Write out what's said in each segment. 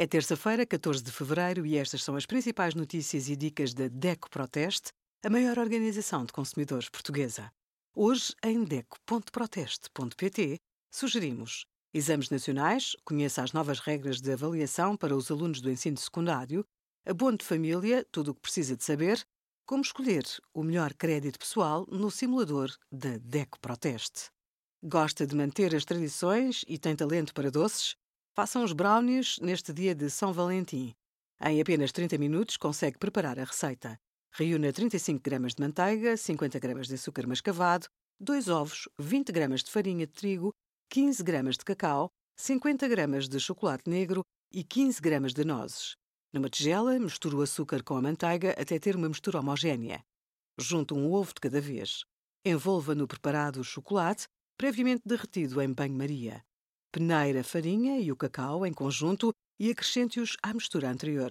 É terça-feira, 14 de fevereiro, e estas são as principais notícias e dicas da DECO Proteste, a maior organização de consumidores portuguesa. Hoje, em DECO.proteste.pt, sugerimos exames nacionais, conheça as novas regras de avaliação para os alunos do ensino secundário, abono de família, tudo o que precisa de saber, como escolher o melhor crédito pessoal no simulador da DECO Proteste. Gosta de manter as tradições e tem talento para doces? Façam os brownies neste dia de São Valentim. Em apenas 30 minutos consegue preparar a receita. Reúna 35 gramas de manteiga, 50 gramas de açúcar mascavado, 2 ovos, 20 gramas de farinha de trigo, 15 gramas de cacau, 50 gramas de chocolate negro e 15 gramas de nozes. Numa tigela, misture o açúcar com a manteiga até ter uma mistura homogénea. Junte um ovo de cada vez. Envolva no preparado o chocolate, previamente derretido em banho-maria. Peneire a farinha e o cacau em conjunto e acrescente-os à mistura anterior.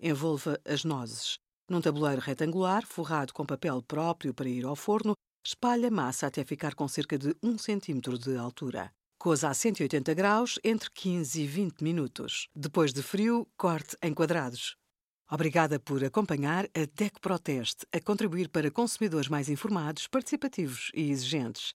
Envolva as nozes. Num tabuleiro retangular, forrado com papel próprio para ir ao forno, espalhe a massa até ficar com cerca de 1 cm de altura. Coza a 180 graus entre 15 e 20 minutos. Depois de frio, corte em quadrados. Obrigada por acompanhar a DECO Proteste a contribuir para consumidores mais informados, participativos e exigentes.